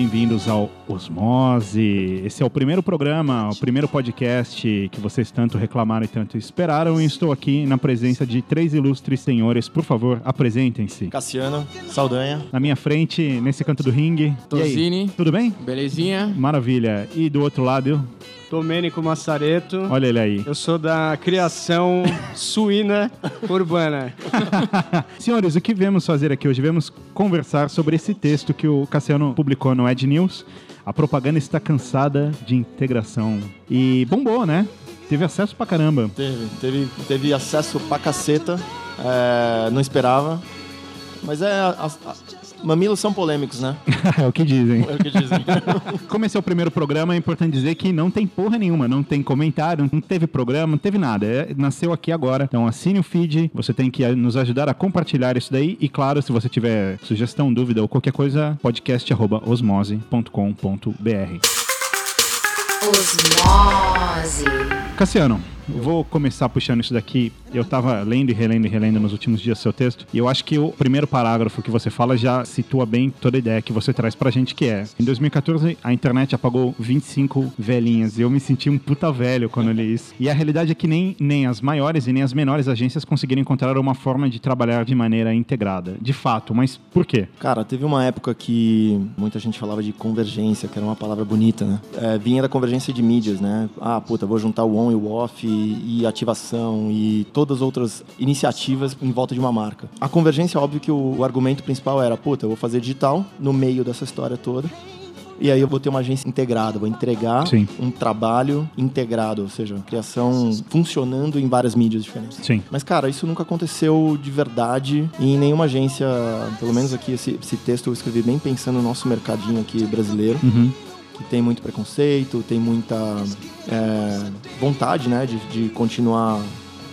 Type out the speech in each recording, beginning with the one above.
Bem-vindos ao Osmose. Esse é o primeiro programa, o primeiro podcast que vocês tanto reclamaram e tanto esperaram. E estou aqui na presença de três ilustres senhores. Por favor, apresentem-se. Cassiano, Saldanha. Na minha frente, nesse canto do ringue. Tosini. tudo bem? Belezinha? Maravilha. E do outro lado, Domênico Massareto. olha ele aí. Eu sou da criação suína urbana. Senhores, o que viemos fazer aqui hoje? Viemos conversar sobre esse texto que o Cassiano publicou no Ed News. A propaganda está cansada de integração. E bombou, né? Teve acesso pra caramba. Teve, teve, teve acesso pra caceta. é, não esperava. Mas é. as- a- mamilos são polêmicos, né? é o que dizem. É o que dizem. Como esse é o primeiro programa, é importante dizer que não tem porra nenhuma, não tem comentário, não teve programa, não teve nada. É- nasceu aqui agora. Então assine o feed, você tem que nos ajudar a compartilhar isso daí. E claro, se você tiver sugestão, dúvida ou qualquer coisa, podcast.osmose.com.br. Osmose. Cassiano, vou começar puxando isso daqui. Eu tava lendo e relendo e relendo nos últimos dias seu texto, e eu acho que o primeiro parágrafo que você fala já situa bem toda a ideia que você traz pra gente, que é: em 2014 a internet apagou 25 velhinhas, e eu me senti um puta velho quando li isso. E a realidade é que nem, nem as maiores e nem as menores agências conseguiram encontrar uma forma de trabalhar de maneira integrada. De fato, mas por quê? Cara, teve uma época que muita gente falava de convergência, que era uma palavra bonita, né? É, vinha da convergência de mídias, né? Ah, puta, vou juntar o on e o off e, e ativação e todas as outras iniciativas em volta de uma marca. A convergência, óbvio que o, o argumento principal era, puta, eu vou fazer digital no meio dessa história toda. E aí eu vou ter uma agência integrada, vou entregar Sim. um trabalho integrado, ou seja, criação funcionando em várias mídias diferentes. Sim. Mas, cara, isso nunca aconteceu de verdade em nenhuma agência. Pelo menos aqui, esse, esse texto eu escrevi bem pensando no nosso mercadinho aqui brasileiro, Uhum. Que tem muito preconceito, tem muita é, vontade, né, de, de continuar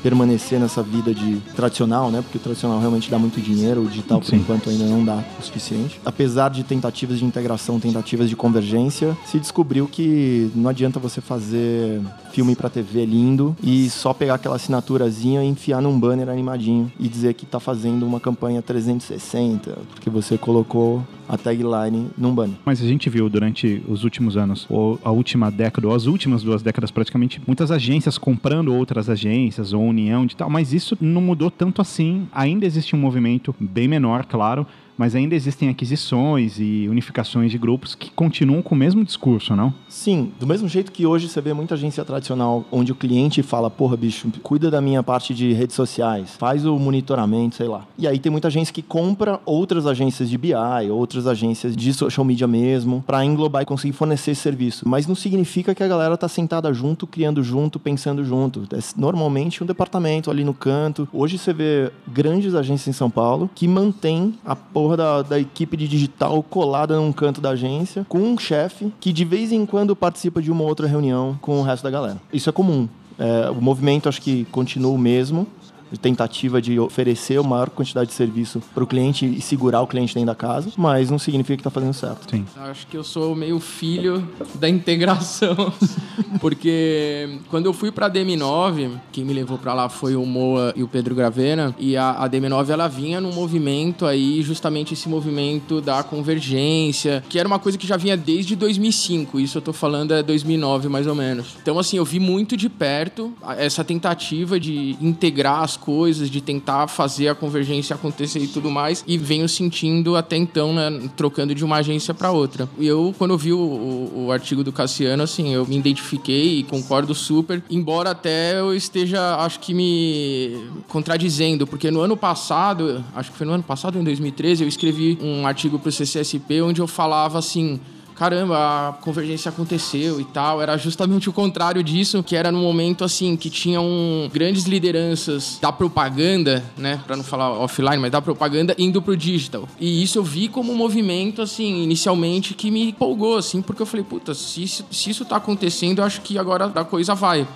permanecer nessa vida de tradicional, né? Porque o tradicional realmente dá muito dinheiro, o digital por Sim. enquanto ainda não dá o suficiente. Apesar de tentativas de integração, tentativas de convergência, se descobriu que não adianta você fazer filme pra TV lindo e só pegar aquela assinaturazinha e enfiar num banner animadinho e dizer que tá fazendo uma campanha 360, porque você colocou a tagline num banner. Mas a gente viu durante os últimos anos, ou a última década, ou as últimas duas décadas praticamente, muitas agências comprando outras agências, ou união de tal, mas isso não mudou tanto assim. Ainda existe um movimento bem menor, claro, mas ainda existem aquisições e unificações de grupos que continuam com o mesmo discurso, não? Sim, do mesmo jeito que hoje você vê muita agência tradicional onde o cliente fala, porra, bicho, cuida da minha parte de redes sociais, faz o monitoramento, sei lá. E aí tem muita agência que compra outras agências de BI, outras agências de social media mesmo, para englobar e conseguir fornecer esse serviço. Mas não significa que a galera tá sentada junto, criando junto, pensando junto. É normalmente um departamento ali no canto. Hoje você vê grandes agências em São Paulo que mantém a porra da, da equipe de digital colada num canto da agência, com um chefe que de vez em quando participa de uma outra reunião com o resto da galera. Isso é comum. É, o movimento acho que continua o mesmo, de tentativa de oferecer a maior quantidade de serviço para o cliente e segurar o cliente dentro da casa, mas não significa que está fazendo certo. Sim. Acho que eu sou meio filho da integração. Porque quando eu fui pra DM9, quem me levou pra lá foi o Moa e o Pedro Gravena. E a, a DM9 ela vinha num movimento aí, justamente esse movimento da convergência, que era uma coisa que já vinha desde 2005. Isso eu tô falando é 2009 mais ou menos. Então, assim, eu vi muito de perto a- essa tentativa de integrar as coisas, de tentar fazer a convergência acontecer e tudo mais. E venho sentindo até então, né, trocando de uma agência para outra. E eu, quando eu vi o, o- o artigo do Cassiano, assim, eu me identifiquei e concordo super. Embora até eu esteja, acho que me contradizendo, porque no ano passado, acho que foi no ano passado, em 2013, eu escrevi um artigo para o CCSP onde eu falava assim caramba, a convergência aconteceu e tal. Era justamente o contrário disso, que era no momento assim que tinham grandes lideranças da propaganda, né, para não falar offline, mas da propaganda indo pro digital. E isso eu vi como um movimento assim, inicialmente que me empolgou assim, porque eu falei, puta, se isso, se isso tá acontecendo, eu acho que agora a coisa vai.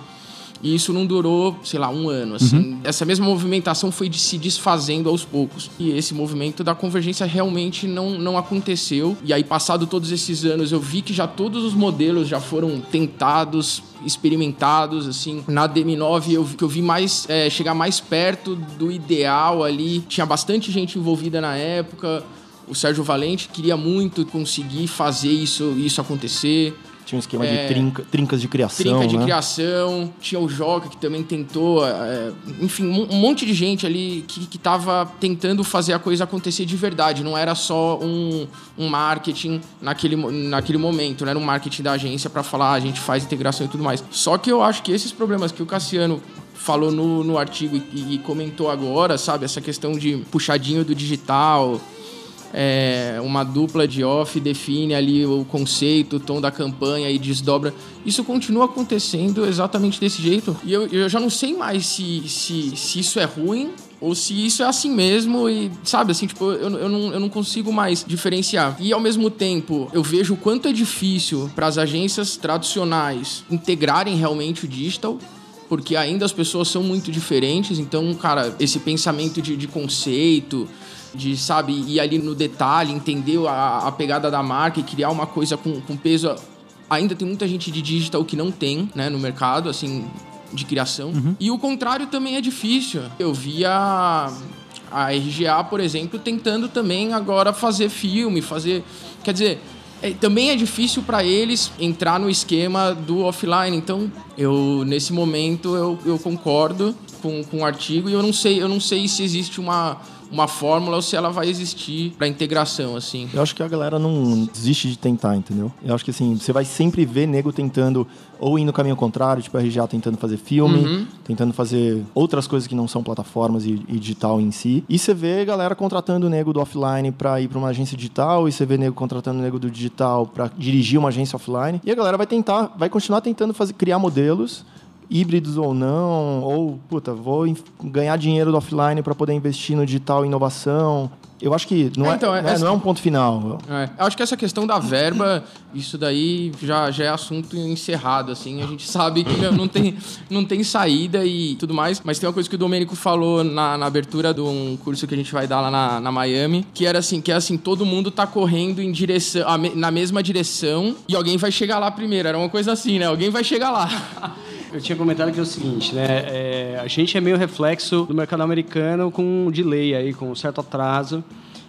E isso não durou, sei lá, um ano, assim. Essa mesma movimentação foi de se desfazendo aos poucos. E esse movimento da convergência realmente não, não aconteceu. E aí, passado todos esses anos, eu vi que já todos os modelos já foram tentados, experimentados, assim. Na DM9 eu vi que eu vi mais é, chegar mais perto do ideal ali. Tinha bastante gente envolvida na época. O Sérgio Valente queria muito conseguir fazer isso, isso acontecer. Tinha um esquema É. de trinca- trincas de criação, Trinca de né? criação, tinha o Joca que também tentou, é, enfim, um um monte de gente ali que, que tava tentando fazer a coisa acontecer de verdade, não era só um, um marketing naquele, naquele momento, não era um marketing da agência para falar, "Ah, a gente faz integração e tudo mais. Só que eu acho que esses problemas que o Cassiano falou no, no artigo e, e comentou agora, sabe, essa questão de puxadinho do digital, é, uma dupla de off define ali o conceito, o tom da campanha e desdobra. Isso continua acontecendo exatamente desse jeito. E eu, eu já não sei mais se, se, se isso é ruim ou se isso é assim mesmo e, sabe, assim, tipo, eu, eu, não, eu não consigo mais diferenciar. E, ao mesmo tempo, eu vejo o quanto é difícil para as agências tradicionais integrarem realmente o digital porque ainda as pessoas são muito diferentes, então, cara, esse pensamento de, de conceito, de, sabe, ir ali no detalhe, entender a, a pegada da marca e criar uma coisa com, com peso. Ainda tem muita gente de digital que não tem, né, no mercado, assim, de criação. E o contrário também é difícil. Eu vi a, RGA, por exemplo, tentando também agora fazer filme, fazer. Quer dizer, também é difícil para eles entrar no esquema do offline. Então, eu nesse momento eu, eu concordo com, com o artigo e eu não sei, eu não sei se existe uma, uma fórmula ou se ela vai existir para integração assim. Eu acho que a galera não desiste de tentar, entendeu? Eu acho que assim, você vai sempre ver nego tentando ou ir no caminho contrário, tipo a RGA tentando fazer filme, Uhum. tentando fazer outras coisas que não são plataformas e, e digital em si. E você vê galera contratando o nego do offline pra ir pra uma agência digital, e você vê nego contratando o nego do digital pra dirigir uma agência offline. E a galera vai tentar, vai continuar tentando fazer, criar modelos híbridos ou não, ou, puta, vou ganhar dinheiro do offline para poder investir no digital inovação. Eu acho que não É, é, então, é- né, não é um ponto final. É, eu acho que essa questão da verba, isso daí já, já é assunto encerrado, assim. A gente sabe que não tem, não tem saída e tudo mais. Mas tem uma coisa que o Domênico falou na, na abertura de um curso que a gente vai dar lá na, na Miami, que era assim, que é assim, todo mundo tá correndo em direção, na mesma direção e alguém vai chegar lá primeiro. Era uma coisa assim, né? Alguém vai chegar lá. Eu tinha comentado que é o seguinte, né? é, a gente é meio reflexo do mercado americano com um delay aí, com um certo atraso.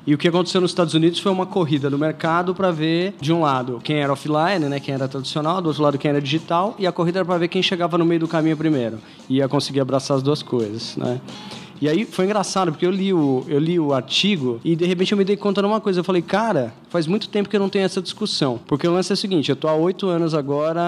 E o que aconteceu nos Estados Unidos foi uma corrida do mercado para ver, de um lado, quem era offline, né, quem era tradicional, do outro lado, quem era digital, e a corrida era para ver quem chegava no meio do caminho primeiro. E ia conseguir abraçar as duas coisas, né? E aí foi engraçado, porque eu li, o, eu li o artigo e de repente eu me dei conta de uma coisa. Eu falei, cara, faz muito tempo que eu não tenho essa discussão. Porque o lance é o seguinte, eu tô há oito anos agora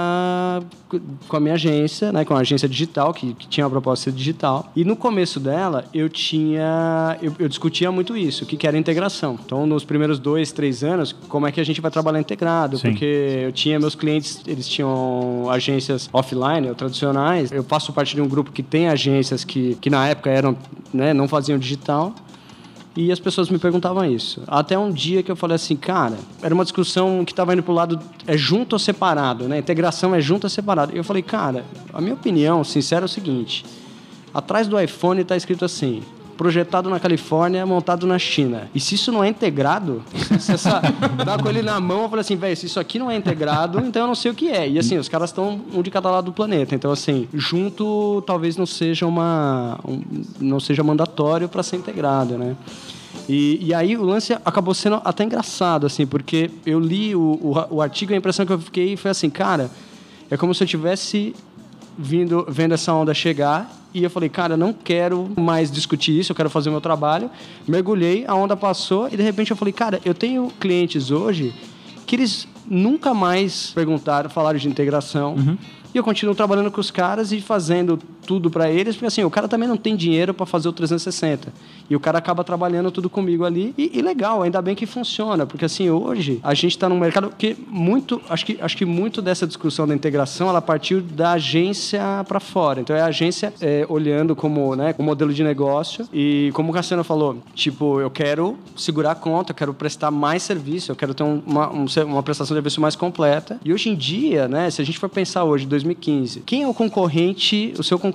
com a minha agência, né? Com a agência digital, que, que tinha uma proposta digital. E no começo dela, eu tinha... Eu, eu discutia muito isso, o que, que era integração. Então, nos primeiros dois, três anos, como é que a gente vai trabalhar integrado? Sim. Porque eu tinha meus clientes, eles tinham agências offline ou tradicionais. Eu faço parte de um grupo que tem agências que, que na época eram, né, não faziam digital. E as pessoas me perguntavam isso. Até um dia que eu falei assim, cara, era uma discussão que estava indo pro lado é junto ou separado, né? Integração é junto ou separado. E eu falei, cara, a minha opinião sincera é o seguinte: atrás do iPhone está escrito assim. Projetado na Califórnia, montado na China. E se isso não é integrado, se essa, dá com ele na mão, eu falei assim, velho, se isso aqui não é integrado, então eu não sei o que é. E assim, os caras estão um de cada lado do planeta. Então, assim, junto talvez não seja uma. um- não seja mandatório para ser integrado, né? E, e aí o lance acabou sendo até engraçado, assim, porque eu li o, o, o artigo e a impressão que eu fiquei foi assim, cara, é como se eu tivesse vindo, vendo essa onda chegar e eu falei, cara, eu não quero mais discutir isso, eu quero fazer o meu trabalho. Mergulhei, a onda passou e de repente eu falei, cara, eu tenho clientes hoje que eles nunca mais perguntaram, falaram de integração. E eu continuo trabalhando com os caras e fazendo tudo para eles, porque assim, o cara também não tem dinheiro para fazer o 360. E o cara acaba trabalhando tudo comigo ali. E, e legal, ainda bem que funciona, porque assim, hoje a gente está num mercado que muito, acho que, acho que muito dessa discussão da integração, ela partiu da agência para fora. Então é a agência é, olhando como, né, o modelo de negócio e como o Cassiano falou, tipo, eu quero segurar a conta, eu quero prestar mais serviço, eu quero ter um, uma, um, uma prestação de serviço mais completa. E hoje em dia, né, se a gente for pensar hoje, 2015, quem é o concorrente, o seu concorrente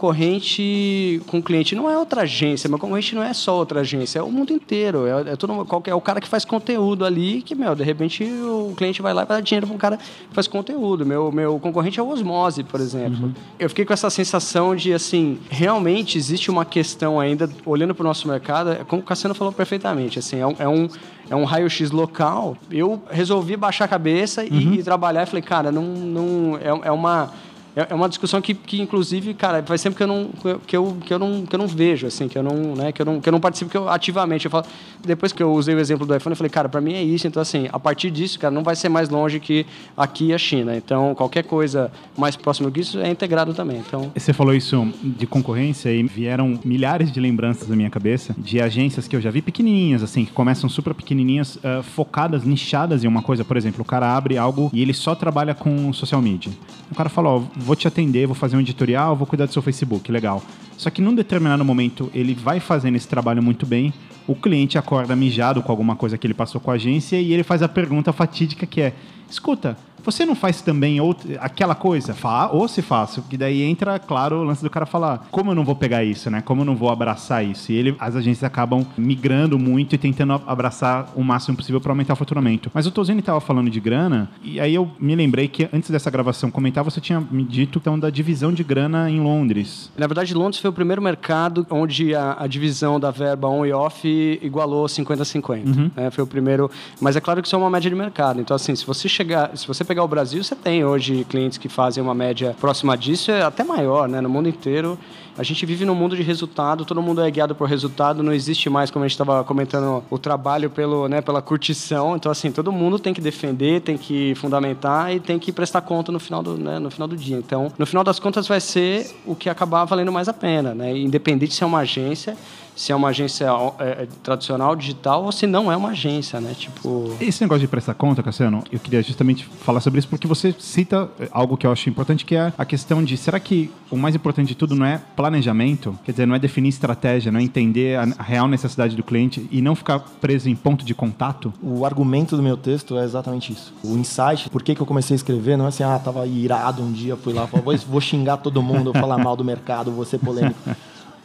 com o cliente? Não é outra agência, meu concorrente não é só outra agência, é o mundo inteiro. É, é, todo, qualquer, é o cara que faz conteúdo ali, que, meu, de repente o cliente vai lá e vai dar dinheiro para um cara que faz conteúdo. Meu, meu concorrente é o Osmose, por exemplo. Uhum. Eu fiquei com essa sensação de, assim, realmente existe uma questão ainda, olhando para o nosso mercado, é como o Cassiano falou perfeitamente, assim, é um, é um, é um raio-x local. Eu resolvi baixar a cabeça e, uhum. e trabalhar e falei, cara, não, não é, é uma é, é uma discussão que, que inclusive, cara, faz tempo que eu não que eu, que eu não que eu não vejo assim, que eu não, né, que eu não que eu não participo que eu ativamente, eu falo, depois que eu usei o exemplo do iPhone, eu falei, cara, para mim é isso, então assim, a partir disso, cara, não vai ser mais longe que aqui a China. Então, qualquer coisa mais próximo disso é integrado também. Então, você falou isso de concorrência e vieram milhares de lembranças na minha cabeça de agências que eu já vi pequenininhas assim, que começam super pequenininhas, uh, focadas, nichadas em uma coisa, por exemplo, o cara abre algo e ele só trabalha com social media. O cara fala, ó, oh, vou te atender, vou fazer um editorial, vou cuidar do seu Facebook, legal. Só que num determinado momento ele vai fazendo esse trabalho muito bem, o cliente acorda mijado com alguma coisa que ele passou com a agência e ele faz a pergunta fatídica que é: escuta, você não faz também outra, aquela coisa? Fá, ou se faço, que daí entra, claro, o lance do cara falar, como eu não vou pegar isso, né? Como eu não vou abraçar isso? E ele, as agências acabam migrando muito e tentando abraçar o máximo possível para aumentar o faturamento. Mas o Tozini estava falando de grana, e aí eu me lembrei que antes dessa gravação comentar, você tinha me dito então da divisão de grana em Londres. Na verdade, Londres foi o primeiro mercado onde a, a divisão da verba on e off igualou 50-50. Uhum. Né? Foi o primeiro. Mas é claro que isso é uma média de mercado. Então, assim, se você chegar, se você pegar o Brasil, você tem hoje clientes que fazem uma média próxima disso, é até maior, né? No mundo inteiro. A gente vive num mundo de resultado, todo mundo é guiado por resultado, não existe mais, como a gente estava comentando, o trabalho pelo, né, pela curtição. Então, assim, todo mundo tem que defender, tem que fundamentar e tem que prestar conta no final do, né, no final do dia. Então, no final das contas, vai ser o que acabar valendo mais a pena, né? Independente se é uma agência se é uma agência é, é, tradicional, digital, ou se não é uma agência, né? Tipo... Esse negócio de prestar conta, Cassiano, eu queria justamente falar sobre isso porque você cita algo que eu acho importante, que é a questão de, será que o mais importante de tudo não é planejamento? Quer dizer, não é definir estratégia, não é entender a real necessidade do cliente e não ficar preso em ponto de contato? O argumento do meu texto é exatamente isso. O insight, por que, que eu comecei a escrever, não é assim, ah, tava irado um dia, fui lá, vou, vou xingar todo mundo, vou falar mal do mercado, vou ser polêmico.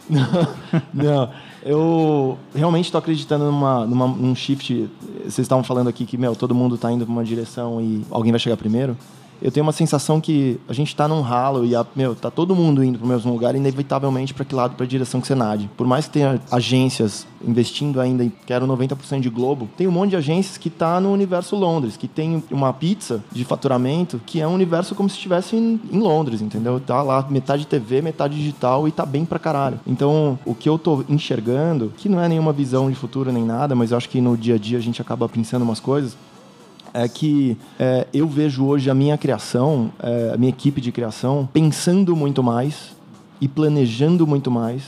não, eu realmente estou acreditando numa, numa, num shift. Vocês estavam falando aqui que, meu, todo mundo está indo para uma direção e alguém vai chegar primeiro eu tenho uma sensação que a gente está num ralo e, a, meu, tá todo mundo indo para o mesmo lugar, inevitavelmente para que lado? Para a direção que você nade. Por mais que tenha agências investindo ainda em, quero 90% de Globo, tem um monte de agências que tá no universo Londres, que tem uma pizza de faturamento que é um universo como se estivesse em, em, Londres, entendeu? Tá lá metade TV, metade digital e tá bem pra caralho. Então, o que eu tô enxergando, que não é nenhuma visão de futuro nem nada, mas eu acho que no dia a dia a gente acaba pensando umas coisas, é que é, eu vejo hoje a minha criação, é, a minha equipe de criação, pensando muito mais e planejando muito mais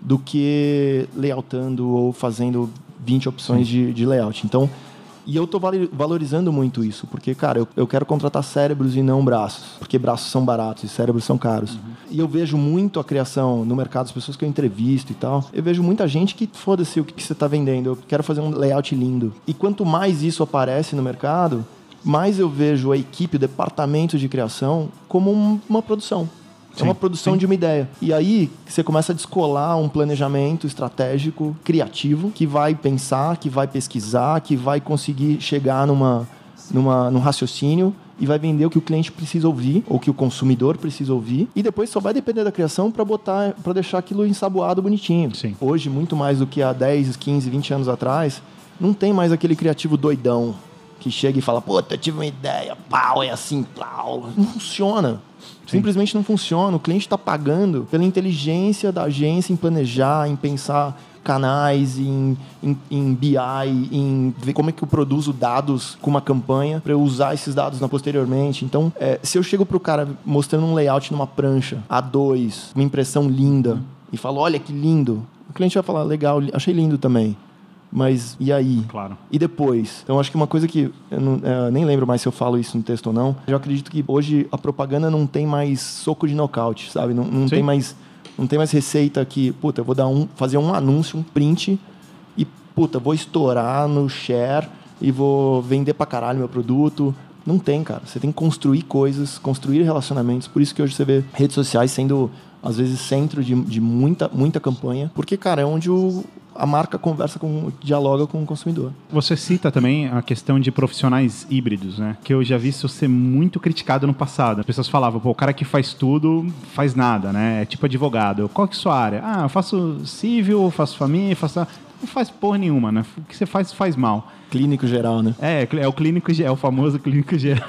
do que layoutando ou fazendo 20 opções de, de layout. Então, e eu estou valorizando muito isso, porque, cara, eu, eu quero contratar cérebros e não braços, porque braços são baratos e cérebros são caros. Uhum. E eu vejo muito a criação no mercado, as pessoas que eu entrevisto e tal. Eu vejo muita gente que, foda-se o que, que você está vendendo, eu quero fazer um layout lindo. E quanto mais isso aparece no mercado, mais eu vejo a equipe, o departamento de criação como um, uma produção. Sim, é uma produção sim. de uma ideia. E aí você começa a descolar um planejamento estratégico, criativo, que vai pensar, que vai pesquisar, que vai conseguir chegar numa, numa, num raciocínio e vai vender o que o cliente precisa ouvir ou que o consumidor precisa ouvir e depois só vai depender da criação para botar para deixar aquilo ensaboado bonitinho. Sim. Hoje muito mais do que há 10, 15, 20 anos atrás, não tem mais aquele criativo doidão que chega e fala: "Puta, eu tive uma ideia, pau, é assim, pau". Não funciona. Simplesmente não funciona. O cliente está pagando pela inteligência da agência em planejar, em pensar canais, em, em, em BI, em ver como é que eu produzo dados com uma campanha para eu usar esses dados na posteriormente. Então, é, se eu chego pro cara mostrando um layout numa prancha A2, uma impressão linda, e falo, olha que lindo, o cliente vai falar, legal, achei lindo também. Mas e aí? Claro. E depois? Então, acho que uma coisa que eu não- é, nem lembro mais se eu falo isso no texto ou não. Eu acredito que hoje a propaganda não tem mais soco de nocaute, sabe? Não, não tem mais não tem mais receita que, puta, eu vou dar um, fazer um anúncio, um print e puta, vou estourar no share e vou vender pra caralho meu produto. Não tem, cara. Você tem que construir coisas, construir relacionamentos. Por isso que hoje você vê redes sociais sendo às vezes centro de, de muita muita campanha, porque cara, é onde o, a marca conversa com dialoga com o consumidor. Você cita também a questão de profissionais híbridos, né? Que eu já vi isso ser muito criticado no passado. As pessoas falavam, pô, o cara que faz tudo faz nada, né? É tipo advogado. Qual que é a sua área? Ah, eu faço civil, faço família, faço. Não faz porra nenhuma, né? O que você faz, faz mal. Clínico geral, né? É, é o clínico, é o famoso clínico geral.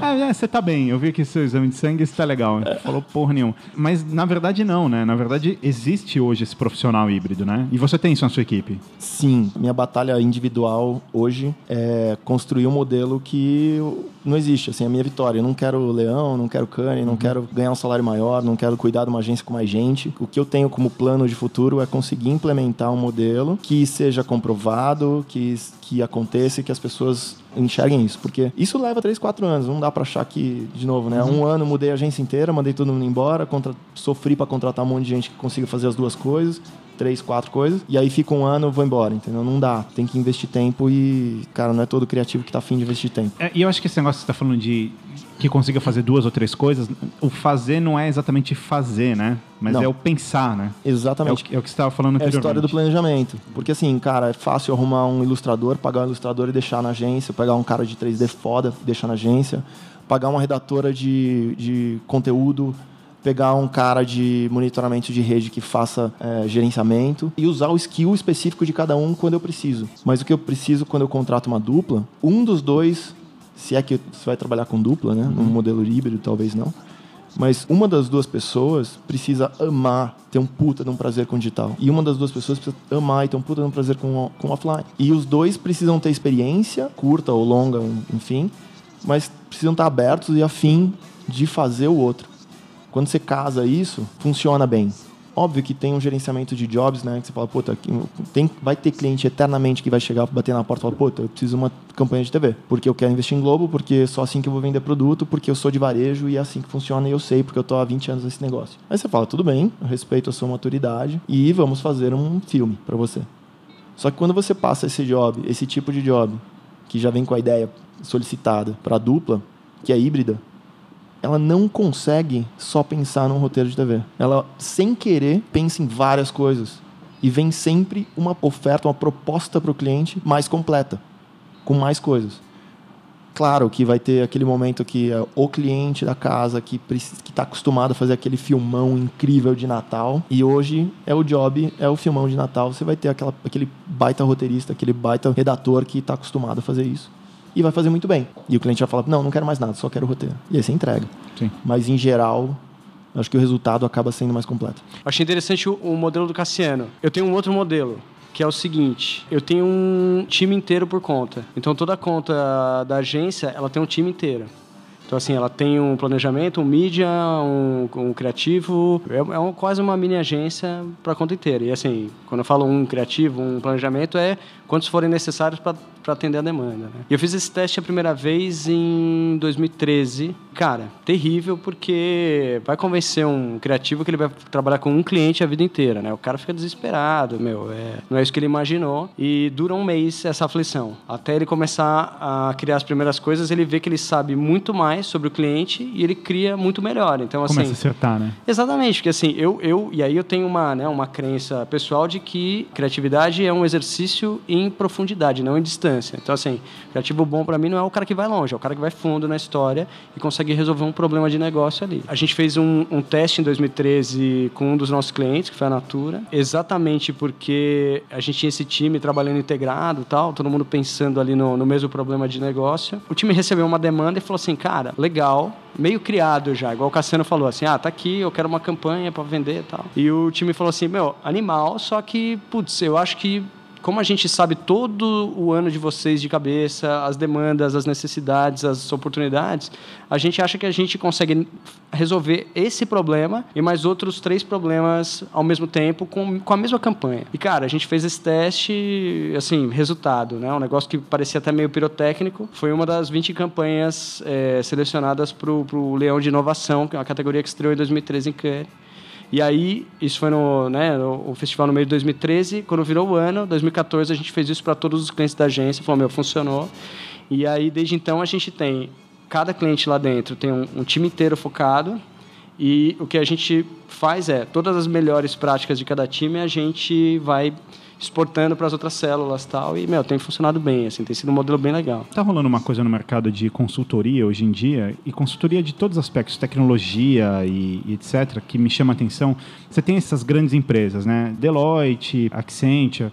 ah, é, você tá bem, eu vi aqui seu exame de sangue, isso tá legal. Não Falou porra nenhuma. Mas na verdade não, né? Na verdade existe hoje esse profissional híbrido, né? E você tem isso na sua equipe. Sim, minha batalha individual hoje é construir um modelo que não existe. Assim, a minha vitória. Eu não quero leão, não quero cane, não quero ganhar um salário maior, não quero cuidar de uma agência com mais gente. O que eu tenho como plano de futuro é conseguir implementar um modelo que seja comprovado, que, que aconteça e que as pessoas enxerguem isso. Porque isso leva 3, 4 anos. Não dá pra achar que, de novo, né? Um ano mudei a agência inteira, mandei todo mundo embora, contra... sofri pra contratar um monte de gente que consiga fazer as duas coisas três, quatro coisas, e aí fica um ano, eu vou embora, entendeu? Não dá. Tem que investir tempo e, cara, não é todo criativo que tá afim de investir tempo. É, e eu acho que esse negócio que você tá falando de que consiga fazer duas ou três coisas, o fazer não é exatamente fazer, né? Mas Não. é o pensar, né? É o, Exatamente. é o que você estava falando É a história do planejamento. Porque assim, cara, é fácil arrumar um ilustrador, pagar um ilustrador e deixar na agência, pegar um cara de 3D foda e deixar na agência, pagar uma redatora de, de conteúdo, pegar um cara de monitoramento de rede que faça é, gerenciamento e usar o skill específico de cada um quando eu preciso. Mas o que eu preciso quando eu contrato uma dupla, um dos dois, se é que você vai trabalhar com dupla, né? Num modelo híbrido, talvez não. Mas uma das duas pessoas precisa amar, ter um puta de um prazer com o digital. E uma das duas pessoas precisa amar e ter um puta de um prazer com, com offline. E os dois precisam ter experiência, curta ou longa, enfim, mas precisam estar abertos e afim de fazer o outro. Quando você casa isso, funciona bem. Óbvio que tem um gerenciamento de jobs, né? Que você fala, puta, tem, vai ter cliente eternamente que vai chegar, bater na porta e falar, puta, eu preciso de uma campanha de TV. Porque eu quero investir em Globo, porque é só assim que eu vou vender produto, porque eu sou de varejo e é assim que funciona e eu sei, porque eu tô há 20 anos nesse negócio. Aí você fala, tudo bem, eu respeito a sua maturidade e vamos fazer um filme para você. Só que quando você passa esse job, esse tipo de job, que já vem com a ideia solicitada para dupla, que é híbrida, ela não consegue só pensar num roteiro de TV. Ela, sem querer, pensa em várias coisas. E vem sempre uma oferta, uma proposta para o cliente mais completa, com mais coisas. Claro que vai ter aquele momento que é o cliente da casa que está acostumado a fazer aquele filmão incrível de Natal e hoje é o job, é o filmão de Natal. Você vai ter aquela, aquele baita roteirista, aquele baita redator que está acostumado a fazer isso e vai fazer muito bem. E o cliente vai falar: não, não quero mais nada, só quero o roteiro. E aí você entrega. Sim. Mas em geral, acho que o resultado acaba sendo mais completo. Achei interessante o, o modelo do Cassiano. Eu tenho um outro modelo, que é o seguinte: eu tenho um time inteiro por conta. Então toda conta da agência, ela tem um time inteiro. Então, assim, ela tem um planejamento, um mídia, um, um criativo. É, é um- quase uma mini agência para a conta inteira. E, assim, quando eu falo um criativo, um planejamento, é quantos forem necessários para atender a demanda. Né? E eu fiz esse teste a primeira vez em 2013. Cara, terrível, porque vai convencer um criativo que ele vai trabalhar com um cliente a vida inteira, né? O cara fica desesperado, meu. É, não é isso que ele imaginou. E dura um mês essa aflição. Até ele começar a criar as primeiras coisas, ele vê que ele sabe muito mais sobre o cliente e ele cria muito melhor. Então, assim. Começa a acertar, né? Exatamente, porque assim, eu, eu e aí eu tenho uma, né, uma crença pessoal de que criatividade é um exercício em profundidade, não em distância. distância. Então, assim, criativo bom para mim não é o cara que vai longe, é o cara que vai fundo na história e consegue resolver um problema de negócio ali. A gente fez um, um teste em 2013 com um dos nossos clientes, que foi a Natura, exatamente porque a gente tinha esse time trabalhando integrado tal, todo mundo pensando ali no, no mesmo problema de negócio. O time recebeu uma demanda e falou assim, cara, legal, meio criado já, igual o Cassiano falou assim, ah, tá aqui, eu quero uma campanha para vender e tal. E o time falou assim, meu, animal, só que, putz, eu acho que como a gente sabe todo o ano de vocês de cabeça, as demandas, as necessidades, as oportunidades, a gente acha que a gente consegue resolver esse problema e mais outros três problemas ao mesmo tempo com, com a mesma campanha. E, cara, a gente fez esse teste, assim, resultado, né? Um negócio que parecia até meio pirotécnico. Foi uma das 20 campanhas é, selecionadas para o Leão de Inovação, que é uma categoria que estreou em 2013 em Cannes. E aí, isso foi no, né, o festival no meio de 2013. Quando virou o ano, 2014, a gente fez isso para todos os clientes da agência. Falou, meu, funcionou. E aí, desde então, a gente tem... Cada cliente lá dentro tem um, um time inteiro focado. E o que a gente faz é, todas as melhores práticas de cada time, a gente vai exportando para as outras células tal. E, meu, tem funcionado bem, assim, tem sido um modelo bem legal. Tá rolando uma coisa no mercado de consultoria hoje em dia, e consultoria de todos os aspectos, tecnologia e, e etc., que me chama a atenção. Você tem essas grandes empresas, né? Deloitte, Accenture.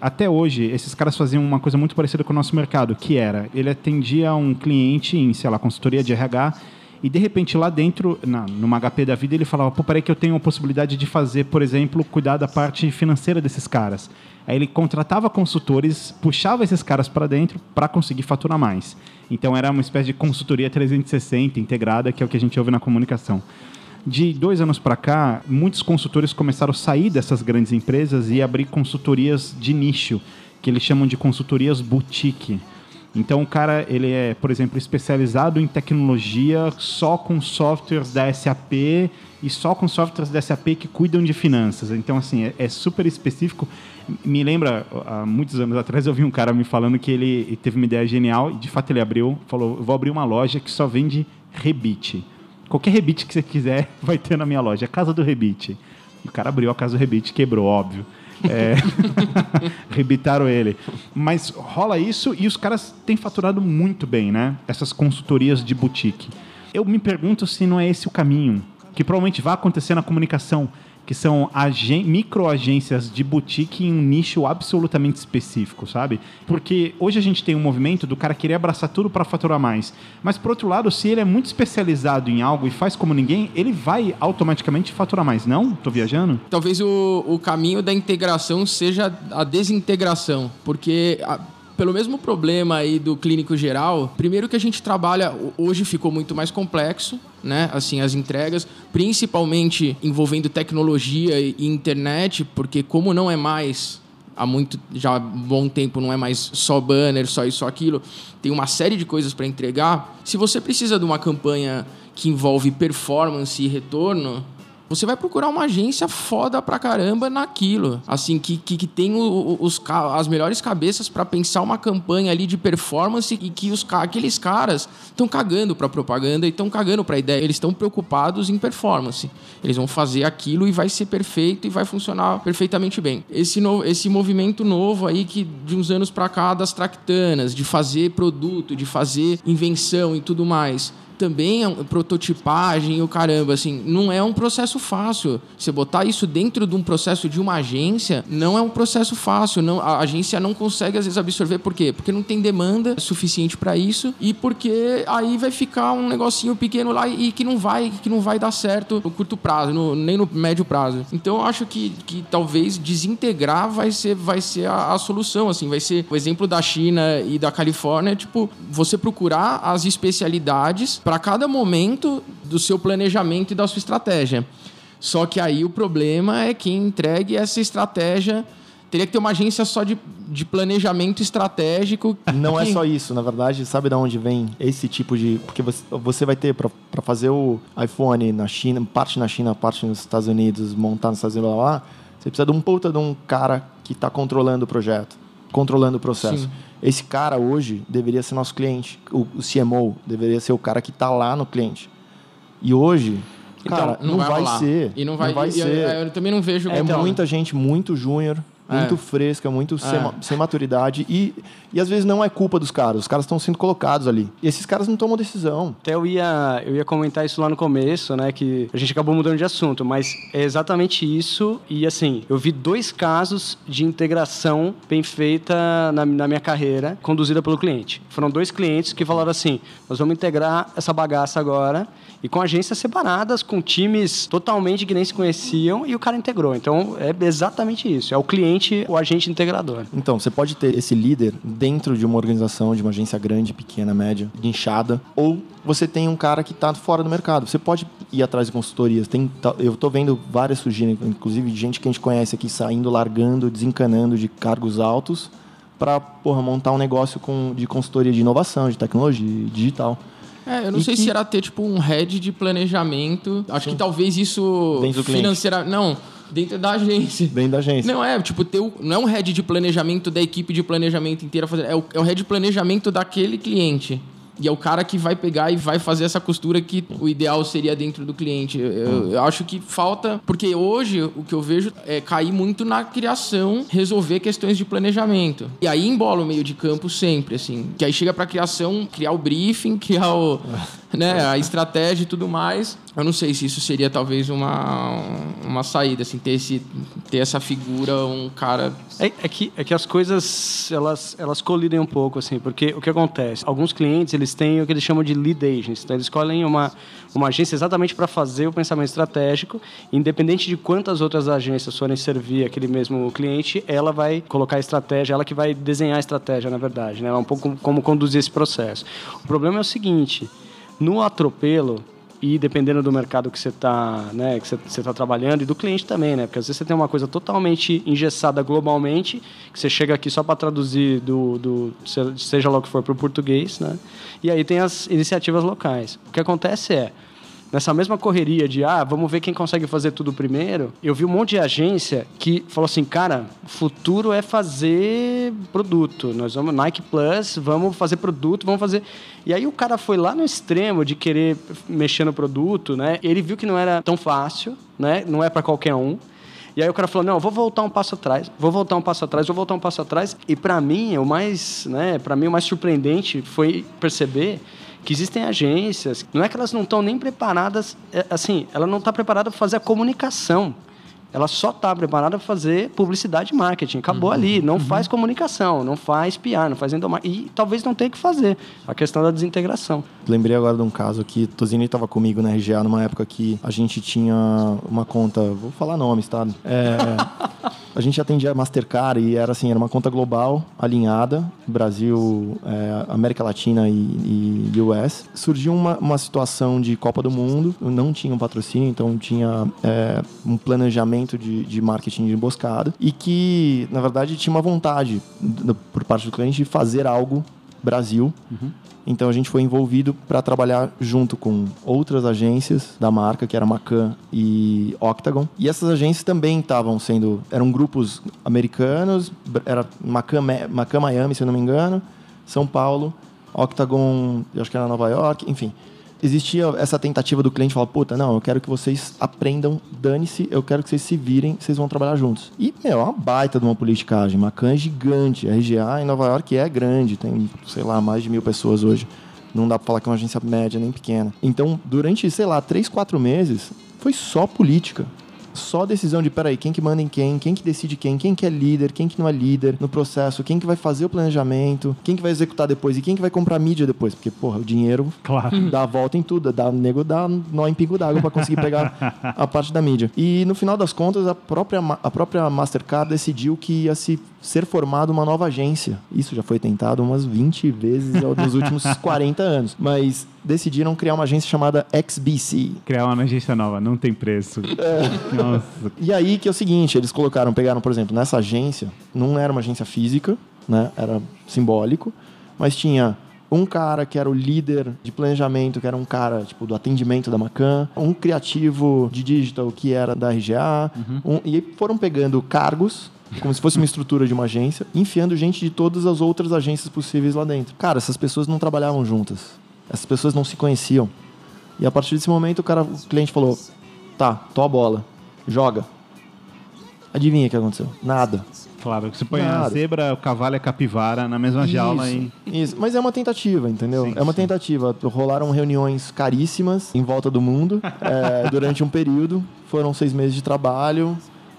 Até hoje, esses caras faziam uma coisa muito parecida com o nosso mercado, que era, ele atendia um cliente em, sei lá, consultoria de RH, e de repente lá dentro, na, numa HP da vida, ele falava: pô, peraí que eu tenho a possibilidade de fazer, por exemplo, cuidar da parte financeira desses caras. Aí ele contratava consultores, puxava esses caras para dentro para conseguir faturar mais. Então era uma espécie de consultoria 360 integrada, que é o que a gente ouve na comunicação. De dois anos para cá, muitos consultores começaram a sair dessas grandes empresas e abrir consultorias de nicho, que eles chamam de consultorias boutique. Então o cara, ele é, por exemplo, especializado em tecnologia só com softwares da SAP e só com softwares da SAP que cuidam de finanças. Então, assim, é, é super específico. Me lembra, há muitos anos atrás, eu vi um cara me falando que ele teve uma ideia genial e, de fato, ele abriu, falou, vou abrir uma loja que só vende rebite. Qualquer rebite que você quiser vai ter na minha loja. A Casa do Rebite. E o cara abriu a Casa do Rebite, quebrou, óbvio. É... Rebitaram ele. Mas rola isso e os caras têm faturado muito bem, né? Essas consultorias de boutique. Eu me pergunto se não é esse o caminho, que provavelmente vai acontecer na comunicação que são microagências de boutique em um nicho absolutamente específico, sabe? Porque hoje a gente tem um movimento do cara querer abraçar tudo para faturar mais. Mas, por outro lado, se ele é muito especializado em algo e faz como ninguém, ele vai automaticamente faturar mais, não? Tô viajando? Talvez o, o caminho da integração seja a desintegração, porque... A pelo mesmo problema aí do clínico geral, primeiro que a gente trabalha hoje ficou muito mais complexo, né? Assim, as entregas, principalmente envolvendo tecnologia e internet, porque como não é mais há muito já bom tempo não é mais só banner, só isso, só aquilo, tem uma série de coisas para entregar. Se você precisa de uma campanha que envolve performance e retorno, você vai procurar uma agência foda pra caramba naquilo. Assim, que, que, que tem o, os, as melhores cabeças para pensar uma campanha ali de performance e que os, aqueles caras estão cagando pra propaganda e estão cagando pra ideia. Eles estão preocupados em performance. Eles vão fazer aquilo e vai ser perfeito e vai funcionar perfeitamente bem. Esse, no, esse movimento novo aí que de uns anos pra cá das tractanas, de fazer produto, de fazer invenção e tudo mais também é um, prototipagem o caramba, assim, não é um processo fácil. Você botar isso dentro de um processo de uma agência não é um processo fácil. Não, a agência não consegue às vezes absorver por quê? Porque não tem demanda suficiente para isso e porque aí vai ficar um negocinho pequeno lá e que não vai, que não vai dar certo no curto prazo, no, nem no médio prazo. Então eu acho que, que talvez desintegrar vai ser, vai ser a, a solução, assim, vai ser o exemplo da China e da Califórnia, tipo, você procurar as especialidades para cada momento do seu planejamento e da sua estratégia. Só que aí o problema é que entregue essa estratégia. Teria que ter uma agência só de, de planejamento estratégico. Não que... é só isso, na verdade, sabe de onde vem esse tipo de. Porque você, você vai ter, para fazer o iPhone na China, parte na China, parte nos Estados Unidos, montar nos Estados Unidos lá, lá você precisa de um puta de um cara que está controlando o projeto, controlando o processo. Sim. Esse cara hoje deveria ser nosso cliente. O, CMO deveria ser o cara que está lá no cliente. E hoje, então, cara, não, não vai, vai ser. E não vai, não vai e ser. Eu, eu, também não vejo. É então, muita gente muito júnior muito É. fresca, muito sem, ma- sem maturidade. E, e às vezes não é culpa dos caras, os caras estão sendo colocados ali. E esses caras não tomam decisão. Até eu ia, eu ia comentar isso lá no começo, né? Que a gente acabou mudando de assunto, mas é exatamente isso. E assim, eu vi dois casos de integração bem feita na, na minha carreira, conduzida pelo cliente. Foram dois clientes que falaram assim: nós vamos integrar essa bagaça agora. E com agências separadas, com times totalmente que nem se conheciam, e o cara integrou. Então é exatamente isso: é o cliente, o agente integrador. Então, você pode ter esse líder dentro de uma organização, de uma agência grande, pequena, média, inchada, ou você tem um cara que está fora do mercado. Você pode ir atrás de consultorias. Tem, eu estou vendo várias surgirem, inclusive de gente que a gente conhece aqui saindo, largando, desencanando de cargos altos para montar um negócio com, de consultoria de inovação, de tecnologia, digital. É, eu não E sei que- se era ter, tipo, um head de planejamento. Acho que talvez isso financeira... Não, dentro da agência. Dentro da agência. Não, é, tipo, ter o, não é um head de planejamento da equipe de planejamento inteira fazer. É o, é o head de planejamento daquele cliente. E é o cara que vai pegar e vai fazer essa costura que o ideal seria dentro do cliente. Eu, eu- acho que falta. Porque hoje o que eu vejo é cair muito na criação, resolver questões de planejamento. E aí embola o meio de campo sempre, assim. Que aí chega pra criação, criar o briefing, criar o. né, a estratégia e tudo mais. Eu não sei se isso seria talvez uma, uma saída, assim, ter, esse, ter essa figura, um cara. É, é que, é que as coisas elas, elas colidem um pouco, assim, porque o que acontece? Alguns clientes eles têm o que eles chamam de lead agents, então eles escolhem uma, uma agência exatamente para fazer o pensamento estratégico, independente de quantas outras agências forem servir aquele mesmo cliente, ela vai colocar a estratégia, ela que vai desenhar a estratégia, na verdade, né? É um pouco como conduzir esse processo. O problema é o seguinte: no atropelo e dependendo do mercado que você está né, que você você tá trabalhando e do cliente também, né? Porque às vezes você tem uma coisa totalmente engessada globalmente, que você chega aqui só para traduzir do, do se- seja lá o que for para o português, né? E aí tem as iniciativas locais. O que acontece é Nessa mesma correria de, ah, vamos ver quem consegue fazer tudo primeiro, eu vi um monte de agência que falou assim, cara, futuro é fazer produto. Nós vamos, Nike Plus, vamos fazer produto, vamos fazer. E aí o cara foi lá no extremo de querer mexer no produto, né? Ele viu que não era tão fácil, né? Não é para qualquer um. E aí o cara falou: "Não, vou voltar um passo atrás, vou voltar um passo atrás, vou voltar um passo atrás". E para mim, o mais, né, para mim o mais surpreendente foi perceber que existem agências, não é que elas não estão nem preparadas, é, assim, ela não está preparada para fazer a comunicação. Ela só está preparada para fazer publicidade e marketing. Acabou ali. Não faz comunicação, não faz PR, não faz endomarketing. E talvez não tenha que fazer. A questão da desintegração. Lembrei agora de um caso que Tozini estava comigo na RGA numa época que a gente tinha uma conta, vou falar nomes, tá? É, a gente atendia a Mastercard e era assim, era uma conta global, alinhada, Brasil, é, América Latina e, e US. Surgiu uma, uma situação de Copa do Mundo, não tinha um patrocínio, então tinha é, um planejamento de, de marketing de emboscada e que, na verdade, tinha uma vontade do- por parte do cliente de fazer algo Brasil. Então a gente foi envolvido para trabalhar junto com outras agências da marca, que era Macan e Octagon. E essas agências também estavam sendo. Eram grupos americanos, era Macan, Ma- Macan Miami, se eu não me engano, São Paulo, Octagon, eu acho que era Nova York, enfim. Existia essa tentativa do cliente falar, puta, não, eu quero que vocês aprendam, dane-se, eu quero que vocês se virem, vocês vão trabalhar juntos. E, meu, é uma baita de uma politicagem. Macan é gigante, a RGA em Nova York é grande, tem, sei lá, mais de mil pessoas hoje. Não dá pra falar que é uma agência média nem pequena. Então, durante, sei lá, três, quatro meses, foi só política. Só decisão de, peraí, quem que manda em quem, quem que decide quem, quem que é líder, quem que não é líder no processo, quem que vai fazer o planejamento, quem que vai executar depois e quem que vai comprar mídia depois. Porque, porra, o dinheiro Claro. dá a volta em tudo, dá o nego dá nó em pingo d'água pra conseguir pegar a parte da mídia. E no final das contas, a própria, a própria Mastercard decidiu que ia se ser formada uma nova agência. Isso já foi tentado umas 20 vezes nos últimos 40 anos. Mas decidiram criar uma agência chamada XBC. Criar uma agência nova, não tem preço. Nossa. E aí que é o seguinte, eles colocaram, pegaram, por exemplo, nessa agência, não era uma agência física, né? Era simbólico, mas tinha um cara que era o líder de planejamento, que era um cara, tipo, do atendimento da Macan, um criativo de digital que era da RGA, um- e foram pegando cargos, como se fosse uma estrutura de uma agência, enfiando gente de todas as outras agências possíveis lá dentro. Cara, essas pessoas não trabalhavam juntas. Essas pessoas não se conheciam. E a partir desse momento o cara, o cliente falou: "Tá, tô a bola. Joga". Adivinha o que aconteceu? Nada. Claro, você põe a Claro. zebra, o cavalo e a capivara na mesma jaula e. Isso, mas é uma tentativa, entendeu? Sim, é uma sim. tentativa. Rolaram reuniões caríssimas em volta do mundo é, durante um período. Foram seis meses de trabalho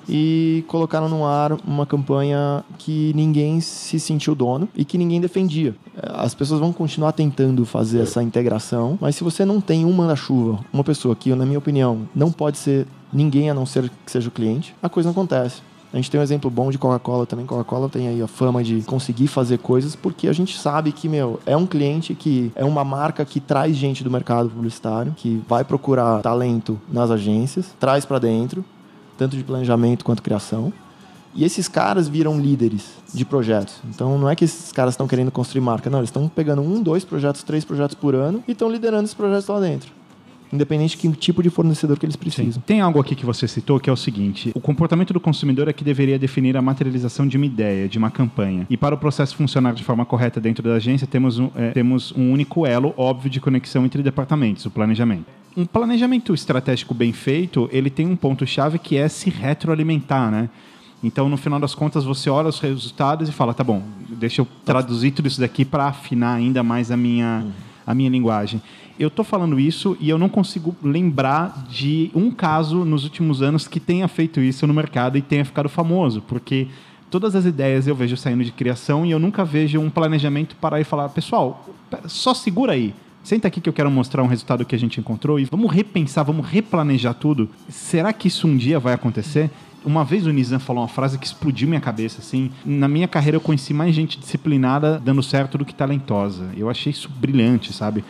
e colocaram no ar uma campanha que ninguém se sentiu dono e que ninguém defendia. As pessoas vão continuar tentando fazer essa integração, mas se você não tem um manda-chuva, uma pessoa que, na minha opinião, não pode ser ninguém a não ser que seja o cliente, a coisa não acontece. A gente tem um exemplo bom de Coca-Cola também. Coca-Cola tem aí a fama de conseguir fazer coisas porque a gente sabe que, meu, é um cliente que é uma marca que traz gente do mercado publicitário, que vai procurar talento nas agências, traz pra dentro, tanto de planejamento quanto criação. E esses caras viram líderes de projetos. Então não é que esses caras estão querendo construir marca, não. Eles estão pegando um, dois projetos, três projetos por ano e estão liderando esses projetos lá dentro. Independente de que tipo de fornecedor que eles precisam. Tem algo aqui que você citou que é o seguinte: o comportamento do consumidor é que deveria definir a materialização de uma ideia, de uma campanha. E para o processo funcionar de forma correta dentro da agência, temos um, é, temos um único elo óbvio de conexão entre departamentos, o planejamento. Um planejamento estratégico bem feito, ele tem um ponto-chave que é se retroalimentar, né? Então, no final das contas, você olha os resultados e fala, tá bom, deixa eu traduzir tudo isso daqui para afinar ainda mais a minha, a minha linguagem. Eu tô falando isso e eu não consigo lembrar de um caso nos últimos anos que tenha feito isso no mercado e tenha ficado famoso, porque todas as ideias eu vejo saindo de criação e eu nunca vejo um planejamento parar e falar, pessoal, só segura aí. Senta aqui que eu quero mostrar um resultado que a gente encontrou e vamos repensar, vamos replanejar tudo. Será que isso um dia vai acontecer? Uma vez o Nizam falou uma frase que explodiu minha cabeça, assim. Na minha carreira eu conheci mais gente disciplinada dando certo do que talentosa. Eu achei isso brilhante, sabe?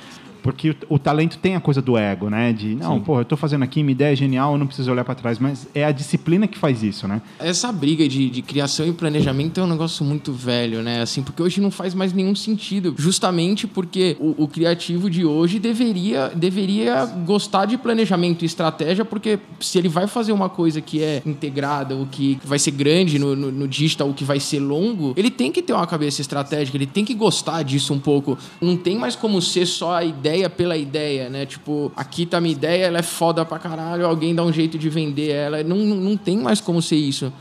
Porque o, o talento tem a coisa do ego, né? De, não, pô, eu tô fazendo aqui, minha ideia é genial, eu não preciso olhar para trás. Mas é a disciplina que faz isso, né? Essa briga de, de criação e planejamento é um negócio muito velho, né? Assim, porque hoje não faz mais nenhum sentido. Justamente porque o, o criativo de hoje deveria, deveria gostar de planejamento e estratégia, porque se ele vai fazer uma coisa que é integrada, ou que vai ser grande no, no, no digital, ou que vai ser longo, ele tem que ter uma cabeça estratégica, ele tem que gostar disso um pouco. Não tem mais como ser só a ideia pela ideia, né? Tipo, aqui tá minha ideia, ela é foda pra caralho, alguém dá um jeito de vender ela. Não, não, tem mais como ser isso.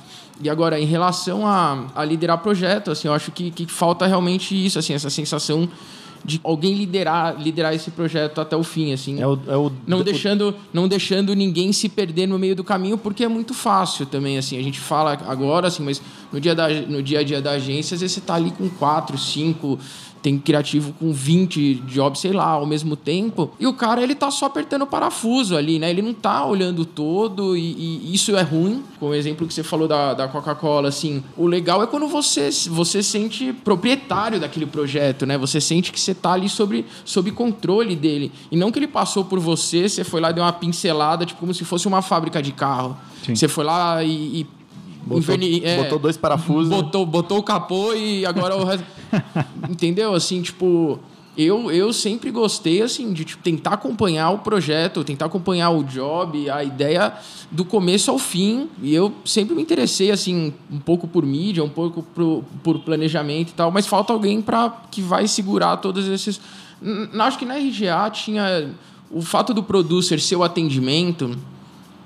E agora, em relação a, a liderar projeto, assim, eu acho que, que falta realmente isso, assim, essa sensação de alguém liderar, liderar esse projeto até o fim, assim. É o, é o, não deixando, não deixando ninguém se perder no meio do caminho, porque é muito fácil também, assim. A gente fala agora, assim, mas no dia, da, no dia a dia da agência, às vezes você tá ali com quatro, cinco, tem criativo com 20 jobs, sei lá, ao mesmo tempo. E o cara, ele tá só apertando o parafuso ali, né? Ele não tá olhando todo e, e isso é ruim. Com o exemplo que você falou da, da Coca-Cola, assim, o legal é quando você, você sente proprietário daquele projeto, né? Você sente que você tá ali sobre, sob controle dele. E não que ele passou por você, você foi lá e deu uma pincelada, tipo, como se fosse uma fábrica de carro. Sim. Você foi lá e... e Botou, é, botou dois parafusos. Botou, botou o capô e agora o resto. Entendeu? Assim, tipo. Eu, eu sempre gostei, assim, de tipo, tentar acompanhar o projeto, tentar acompanhar o job, a ideia do começo ao fim. E eu sempre me interessei, assim, um pouco por mídia, um pouco pro, por planejamento e tal, mas falta alguém para que vai segurar todos esses. Acho que na RGA tinha. O fato do producer ser o atendimento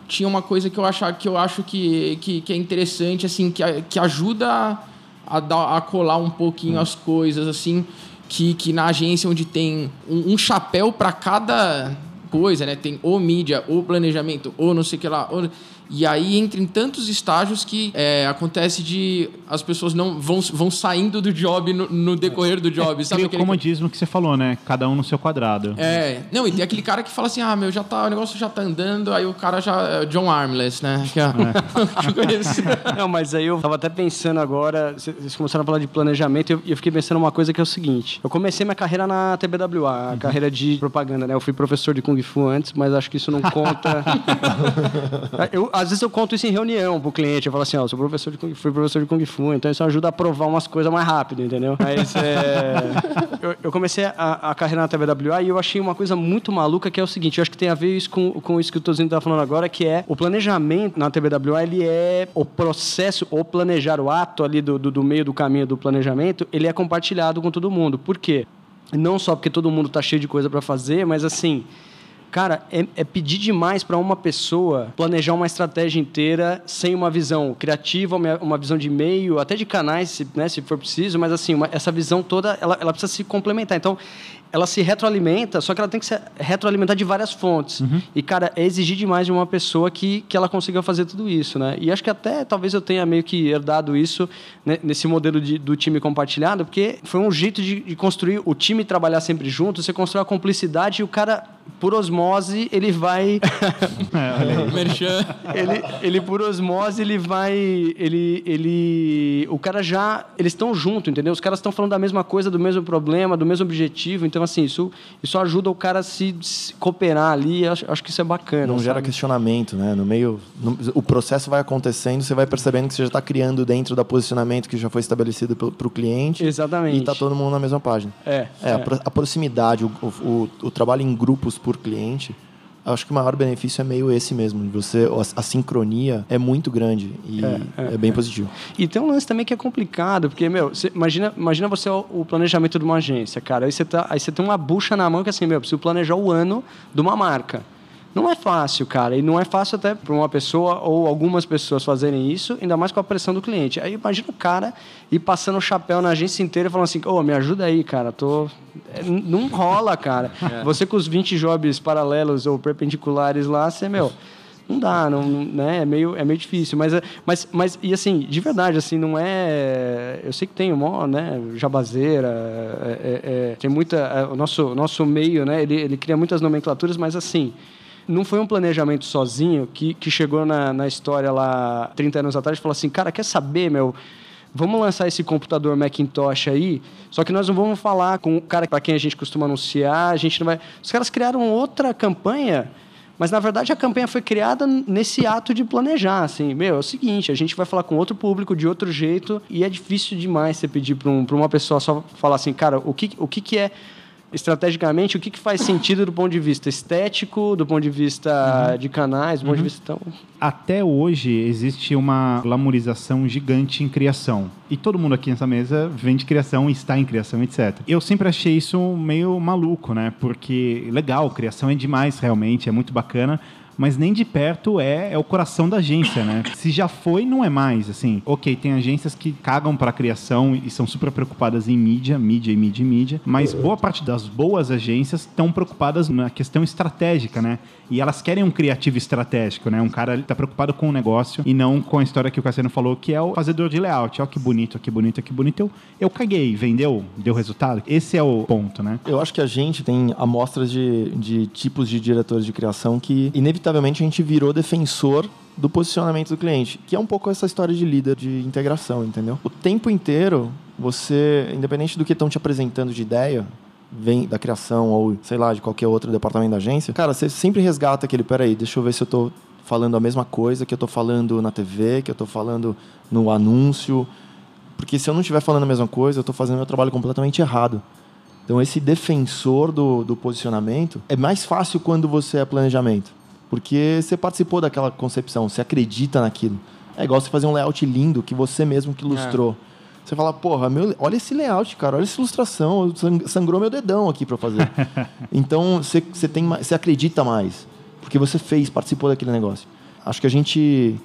tinha uma coisa que eu acho que, eu acho que, que, que é interessante, assim, que, que ajuda a, dar, a colar um pouquinho as coisas, assim, que, que na agência onde tem um, um chapéu para cada coisa, né? Tem ou mídia, ou planejamento, ou não sei o que lá. ou- E aí entra em tantos estágios que é, acontece de as pessoas não vão, vão saindo do job no, no decorrer do job, sabe? Cria o aquele- comodismo que você falou, né? Cada um no seu quadrado. é, não, e tem aquele cara que fala assim: ah, meu, já tá, o negócio já tá andando, aí o cara já. é John Armless, né? Que é, que eu conheço. Não, mas aí eu tava até pensando agora, vocês começaram a falar de planejamento e eu, eu fiquei pensando uma coisa que é o seguinte. Eu comecei minha carreira na TBWA, a carreira de propaganda, né? Eu fui professor de Kung Fu antes, mas acho que isso não conta. eu, às vezes eu conto isso em reunião pro cliente. Eu falo assim, ó, sou professor de Kung, fui professor de Kung Fu, então isso ajuda a provar umas coisas mais rápido, entendeu? Mas é, eu, eu comecei a, a carreira na TBWA e eu achei uma coisa muito maluca que é o seguinte, eu acho que tem a ver isso com, com isso que o Tozinho tá falando agora, que é o planejamento na TBWA, ele é o processo, ou planejar o ato ali do, do, do meio do caminho do planejamento, ele é compartilhado com todo mundo. Por quê? Não só porque todo mundo tá cheio de coisa para fazer, mas assim, Cara, é, é pedir demais para uma pessoa planejar uma estratégia inteira sem uma visão criativa, uma, visão de meio, até de canais, se, né, se for preciso, mas assim, uma- essa visão toda, ela, ela precisa se complementar. Então, ela se retroalimenta, só que ela tem que se retroalimentar de várias fontes. E, cara, é exigir demais de uma pessoa que, que ela consiga fazer tudo isso, né? E acho que até talvez eu tenha meio que herdado isso né, nesse modelo de- do time compartilhado, porque foi um jeito de, de construir o time trabalhar sempre junto, você constrói a cumplicidade e o cara, por osmose, ele vai. Merchan. ele, ele por osmose ele vai ele ele o cara já eles estão junto entendeu os caras estão falando da mesma coisa do mesmo problema do mesmo objetivo então assim isso isso ajuda o cara a se, se cooperar ali acho, acho que isso é bacana Não gera sabe? questionamento, né? No meio. no- o processo vai acontecendo, você vai percebendo que você já está criando dentro do posicionamento que já foi estabelecido para o cliente. Exatamente. E está todo mundo na mesma página. É, É, é. A, a proximidade, o, o, o trabalho em grupos por cliente. Acho que o maior benefício é meio esse mesmo. de Você, a, a sincronia é muito grande e é, bem positivo. E tem um lance também que é complicado, porque, meu, você- imagina, imagina você o, o planejamento de uma agência, cara. Aí você, tá, aí você tem uma bucha na mão que assim, meu, eu preciso planejar o ano de uma marca. Não é fácil, cara. E não é fácil até para uma pessoa ou algumas pessoas fazerem isso, ainda mais com a pressão do cliente. Aí imagina o cara ir passando o chapéu na agência inteira e falando assim, ô, me ajuda aí, cara. Tô... É, Não rola, cara. Você com os 20 jobs paralelos ou perpendiculares lá, você, meu... Não dá, não, né? É meio, é meio difícil. Mas, é- mas, mas, e assim, de verdade, assim, não é. Eu sei que tem uma, né? Jabazeira, é- é- é, tem muita. é, o nosso, nosso meio, né? Ele, ele cria muitas nomenclaturas, mas assim. Não foi um planejamento sozinho que, que chegou na, na história lá 30 anos atrás e falou assim: cara, quer saber, meu? Vamos lançar esse computador Macintosh aí, só que nós não vamos falar com o cara para quem a gente costuma anunciar, a gente não vai. Os caras criaram outra campanha mas, na verdade, a campanha foi criada nesse ato de planejar, assim, meu, é o seguinte, a gente vai falar com outro público de outro jeito e é difícil demais você pedir para um, uma pessoa só falar assim, cara, o que, o que, que é estrategicamente, o que, que faz sentido do ponto de vista estético, do ponto de vista de canais, do ponto de vista... Então, Até hoje existe uma glamorização gigante em criação. E todo mundo aqui nessa mesa vem de criação, está em criação, etc. Eu sempre achei isso meio maluco, né? Porque legal, criação é demais realmente, é muito bacana. Mas nem de perto é, é o coração da agência, né? Se já foi, não é mais, assim. Ok, tem agências que cagam pra criação e são super preocupadas em mídia, mídia e mídia e mídia. Mas boa parte das boas agências estão preocupadas na questão estratégica, né? E elas querem um criativo estratégico, né? Um cara tá preocupado com o negócio e não com a história que o Cassiano falou, que é o fazedor de layout. Ó, que bonito, que bonito, que bonito. Eu, eu caguei, vendeu, deu resultado. Esse é o ponto, né? Eu acho que a gente tem amostras de, de tipos de diretores de criação que, inevitavelmente, a gente virou defensor do posicionamento do cliente, que é um pouco essa história de líder de integração, entendeu? O tempo inteiro, você, independente do que estão te apresentando de ideia, vem da criação ou, sei lá, de qualquer outro departamento da agência, cara, você sempre resgata aquele, peraí, deixa eu ver se eu tô falando a mesma coisa que eu tô falando na TV, que eu tô falando no anúncio, porque se eu não estiver falando a mesma coisa, eu estou fazendo meu trabalho completamente errado. Então, esse defensor do, do posicionamento é mais fácil quando você é planejamento. Porque você participou daquela concepção, você acredita naquilo. É igual você fazer um layout lindo que você mesmo que ilustrou. Você fala, porra, meu, olha esse layout, cara, olha essa ilustração, sang- sangrou meu dedão aqui para fazer. então, você, você, tem, você acredita mais, porque você fez, participou daquele negócio. Acho que a gente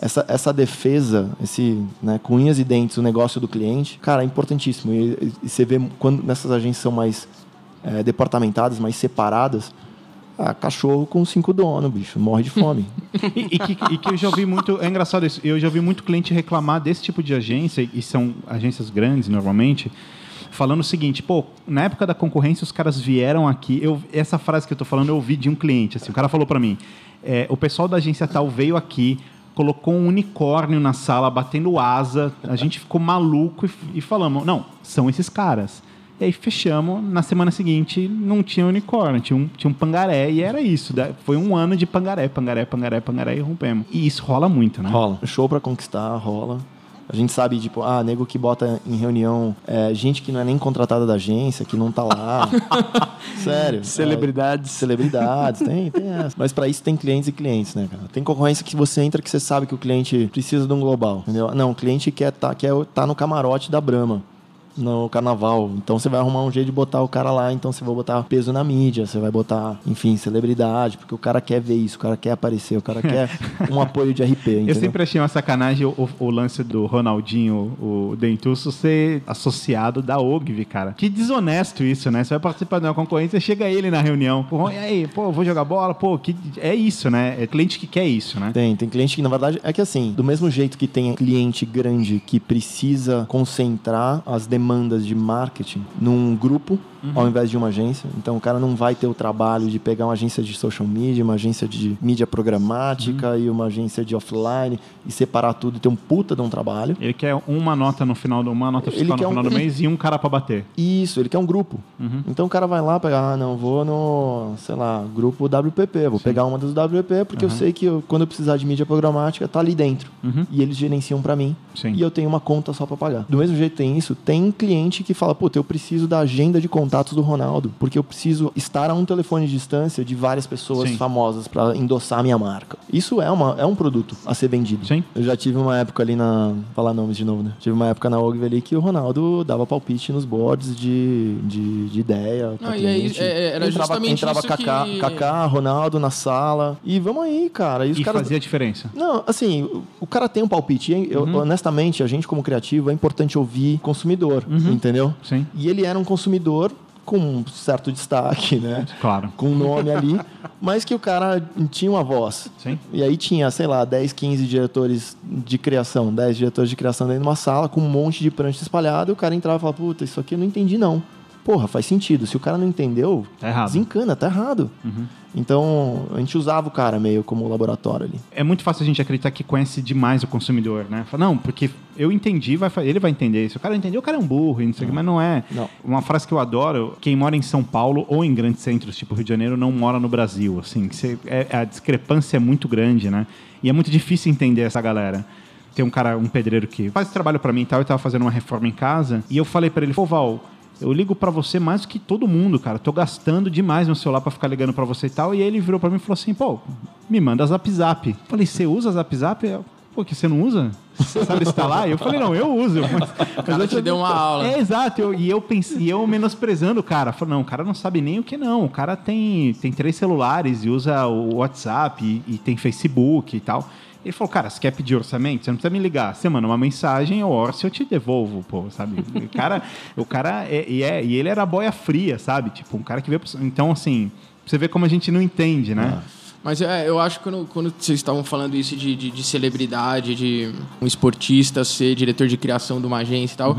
essa, essa defesa, esse né, com unhas e dentes, o negócio do cliente, cara, é importantíssimo. E, e você vê quando nessas agências são mais é, departamentadas, mais separadas, ah, cachorro com cinco donos, bicho, morre de fome. E, e que, e que eu já ouvi muito. É engraçado isso. Eu já ouvi muito cliente reclamar desse tipo de agência, e são agências grandes normalmente, falando o seguinte: pô, na época da concorrência, os caras vieram aqui. Eu, essa frase que eu tô falando, eu ouvi de um cliente. Assim, o cara falou para mim: é, o pessoal da agência tal veio aqui. Colocou um unicórnio na sala, batendo asa. A gente ficou maluco e, e falamos: não, são esses caras. E aí fechamos, na semana seguinte não tinha unicórnio, tinha um, tinha um pangaré e era isso. Foi um ano de pangaré, pangaré, pangaré, pangaré e rompemos. E isso rola muito, né? Rola. Show pra conquistar, rola. A gente sabe, tipo, ah, nego que bota em reunião é, gente que não é nem contratada da agência, que não tá lá. Sério. Celebridades. É, celebridades, tem, tem essa. Mas pra isso tem clientes e clientes, né, cara? Tem concorrência que você entra que você sabe que o cliente precisa de um global, entendeu? Não, o cliente quer tá, quer tá no camarote da Brahma. No carnaval. Então você vai arrumar um jeito de botar o cara lá, então você vai botar peso na mídia, você vai botar, enfim, celebridade, porque o cara quer ver isso, o cara quer aparecer, o cara quer um apoio de RP, entendeu? Eu sempre achei uma sacanagem o, o- lance do Ronaldinho, o Dentuço, ser associado da OGV, cara. Que desonesto isso, né? Você vai participar de uma concorrência, chega ele na reunião. Pô, e aí, pô, vou jogar bola? Pô, que... é isso, né? É cliente que quer isso, né? Tem, tem cliente que, na verdade, é que assim, do mesmo jeito que tem cliente grande que precisa concentrar as demandas de marketing num grupo, ao invés de uma agência. Então, o cara não vai ter o trabalho de pegar uma agência de social media, uma agência de mídia programática e uma agência de offline e separar tudo e ter um puta de um trabalho. Ele quer uma nota no final do, uma nota Ele fiscal no final um- do mês e um cara pra bater. Isso, ele quer um grupo. Então o cara vai lá pegar, ah, não, vou no, sei lá, grupo WPP, vou pegar uma dos WP porque eu sei que eu- quando eu precisar de mídia programática tá ali dentro. E eles gerenciam pra mim. Sim. E eu tenho uma conta só pra pagar. Do mesmo jeito tem isso, tem cliente que fala, puta, eu preciso da agenda de contatos do Ronaldo, porque eu preciso estar a um telefone de distância de várias pessoas Sim. famosas pra endossar a minha marca. Isso é, uma, é um produto a ser vendido. Sim. Eu já tive uma época ali na. Falar nomes de novo, né? Tive uma época na Ogve ali que o Ronaldo dava palpite nos boards de, de, de ideia. Não, e aí, cliente. é, era entrava, justamente entrava isso Kaká, que- Kaká, Ronaldo na sala. E vamos aí, cara. E os E caras. fazia diferença. Não, assim, o- cara tem um palpite. Eu- Uhum. honestamente, a gente como criativo, é importante ouvir consumidor, entendeu? Uhum. Sim. E ele era um consumidor com um certo destaque, né? Claro. Com um nome ali, mas que o cara tinha uma voz. Sim. E aí tinha, sei lá, 10, 15 diretores de criação, 10 diretores de criação dentro de uma sala com um monte de prancha espalhada, e o cara entrava e falava, puta, isso aqui eu não entendi não. Porra, faz sentido. Se o cara não entendeu, Tá errado. desencana, tá errado. Então, a gente usava o cara meio como laboratório ali. É muito fácil a gente acreditar que conhece demais o consumidor, né? Fala, não, porque eu entendi, vai, ele vai entender. Se o cara entender, o cara é um burro, não sei o que, mas não é. Não. Uma frase que eu adoro, quem mora em São Paulo ou em grandes centros, tipo Rio de Janeiro, não mora no Brasil, assim. você- é- a discrepância é muito grande, né? E é muito difícil entender essa galera. Tem um cara, um pedreiro que faz trabalho pra mim e tal, eu tava fazendo uma reforma em casa, e eu falei pra ele, pô, Val, eu ligo pra você mais do que todo mundo, cara. Tô gastando demais meu celular pra ficar ligando pra você e tal. E aí ele virou pra mim e falou assim, pô, me manda zap zap. Falei, você usa zap zap? Eu, Pô, que você não usa? Você sabe instalar? Eu falei, não, eu uso. Mas, mas cara eu te deu uma aula. É, exato. Eu- e eu pensei, eu menosprezando o cara. Falei, não, o cara não sabe nem o que não. O cara tem, tem três celulares e usa o WhatsApp e, e tem Facebook e tal. Ele falou, cara, você quer pedir orçamento? Você não precisa me ligar. Você manda uma mensagem, eu orço eu te devolvo, pô, sabe? O cara, o cara é, e, é, e ele era boia fria, sabe? Tipo, um cara que veio... Então, assim, você vê como a gente não entende, né? Mas é, eu acho que quando, quando vocês estavam falando isso de, de, de celebridade, de um esportista ser diretor de criação de uma agência e tal,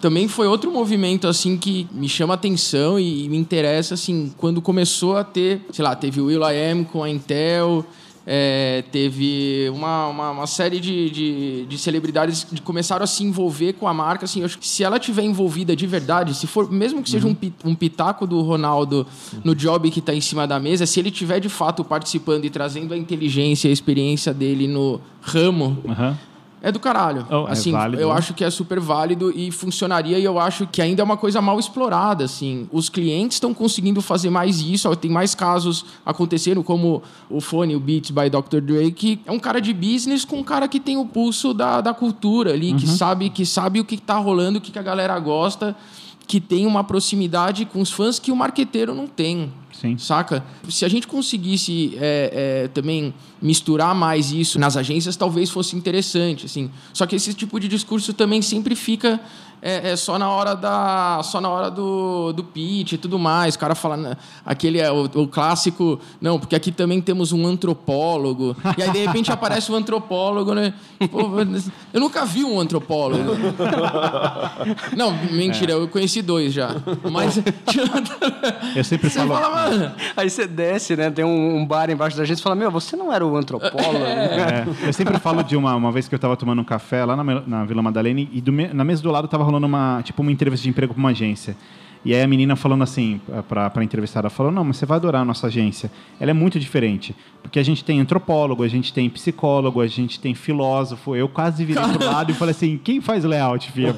também foi outro movimento assim que me chama atenção e, me interessa assim quando começou a ter, sei lá, teve o Will I Am com a Intel. É, teve uma, uma, uma série de, de, de celebridades que começaram a se envolver com a marca. Assim, eu acho que se ela tiver envolvida de verdade, se for mesmo que seja um, pi- um pitaco do Ronaldo no job que está em cima da mesa, se ele tiver de fato participando e trazendo a inteligência e a experiência dele no ramo, Aham. É do caralho. Oh, é assim, válido, eu né? acho que é super válido e funcionaria e eu acho que ainda é uma coisa mal explorada, assim. Os clientes estão conseguindo fazer mais isso, tem mais casos acontecendo, como o Fone, o Beats by Dr. Dre, que é um cara de business com um cara que tem o pulso da, da cultura ali, Uhum. que sabe que sabe o que tá rolando, o que, que a galera gosta, que tem uma proximidade com os fãs que o marqueteiro não tem. Sim. Saca? Se a gente conseguisse é, é, também misturar mais isso nas agências, talvez fosse interessante, assim. Só que esse tipo de discurso também sempre fica é, é só na hora da, só na hora do, do pitch e tudo mais. O cara fala aquele é o, o clássico, não, porque aqui também temos um antropólogo. E aí de repente aparece um antropólogo, né? Pô, eu nunca vi um antropólogo. Não, mentira, eu conheci dois já. Mas Eu sempre falo... fala, Aí você desce, né? Tem um, um bar embaixo da gente e fala: Meu, você não era o antropólogo? É, eu sempre falo de uma, uma vez que eu tava tomando um café lá na, na Vila Madalena e do na mesa do lado tava rolando uma, tipo, uma entrevista de emprego pra uma agência. E aí a menina falando assim, pra, pra entrevistada, falou, não, mas você vai adorar a nossa agência. Ela é muito diferente. Porque a gente tem antropólogo, a gente tem psicólogo, a gente tem filósofo. Eu quase virei pro lado e falei assim, quem faz layout? Porque,